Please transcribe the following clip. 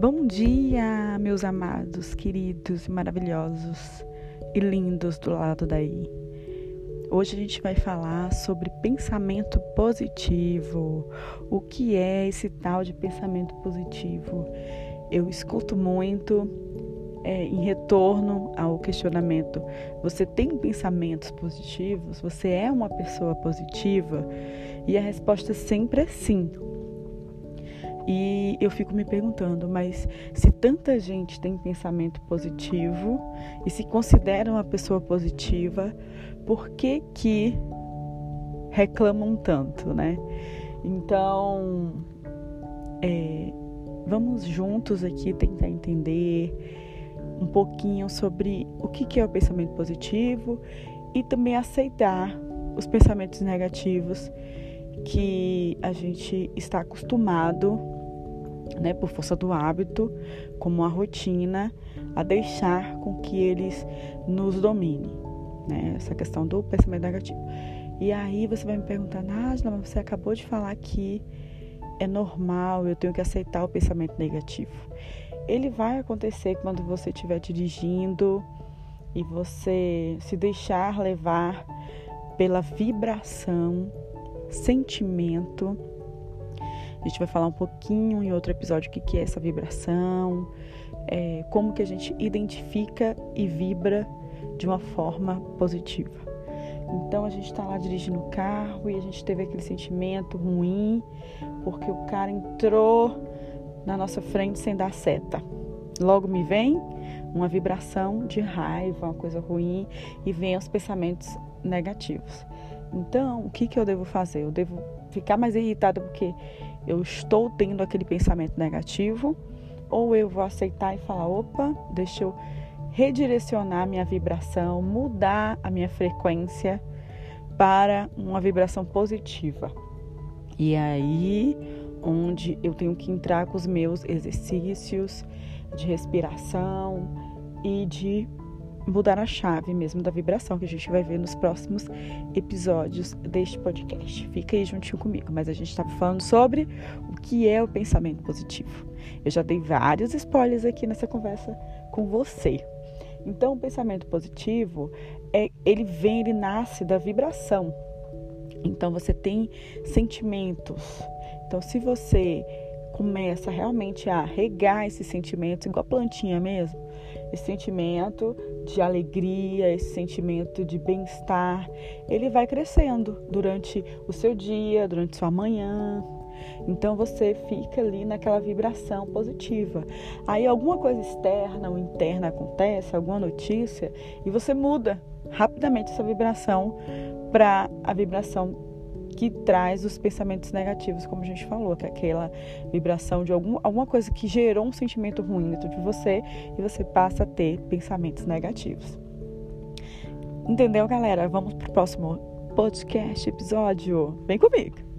Bom dia, meus amados, queridos e maravilhosos e lindos do lado daí. Hoje a gente vai falar sobre pensamento positivo. O que é esse tal de pensamento positivo? Eu escuto muito é, em retorno ao questionamento: você tem pensamentos positivos? Você é uma pessoa positiva? E a resposta sempre é sim. E eu fico me perguntando, mas se tanta gente tem pensamento positivo e se considera uma pessoa positiva, por que que reclamam tanto, né? Então, é, vamos juntos aqui tentar entender um pouquinho sobre o que, que é o pensamento positivo e também aceitar os pensamentos negativos que a gente está acostumado, né, por força do hábito, como a rotina, a deixar com que eles nos dominem, né? Essa questão do pensamento negativo. E aí você vai me perguntar, Nájila, mas você acabou de falar que é normal, eu tenho que aceitar o pensamento negativo. Ele vai acontecer quando você estiver dirigindo e você se deixar levar pela vibração sentimento. A gente vai falar um pouquinho em outro episódio o que é essa vibração, é, como que a gente identifica e vibra de uma forma positiva. Então a gente está lá dirigindo o carro e a gente teve aquele sentimento ruim porque o cara entrou na nossa frente sem dar seta. Logo me vem uma vibração de raiva, uma coisa ruim e vem os pensamentos negativos. Então, o que, que eu devo fazer? Eu devo ficar mais irritada porque eu estou tendo aquele pensamento negativo? Ou eu vou aceitar e falar: opa, deixa eu redirecionar minha vibração, mudar a minha frequência para uma vibração positiva. E aí, onde eu tenho que entrar com os meus exercícios de respiração e de mudar a chave mesmo da vibração que a gente vai ver nos próximos episódios deste podcast. Fica aí juntinho comigo, mas a gente está falando sobre o que é o pensamento positivo. Eu já dei vários spoilers aqui nessa conversa com você. Então, o pensamento positivo é ele vem, ele nasce da vibração. Então, você tem sentimentos. Então, se você começa realmente a regar esses sentimentos, igual a plantinha mesmo, esse sentimento de alegria, esse sentimento de bem-estar, ele vai crescendo durante o seu dia, durante sua manhã. Então você fica ali naquela vibração positiva. Aí alguma coisa externa ou interna acontece, alguma notícia, e você muda rapidamente essa vibração para a vibração que traz os pensamentos negativos, como a gente falou, que é aquela vibração de algum, alguma coisa que gerou um sentimento ruim dentro de você e você passa a ter pensamentos negativos. Entendeu, galera? Vamos pro próximo podcast, episódio. Vem comigo!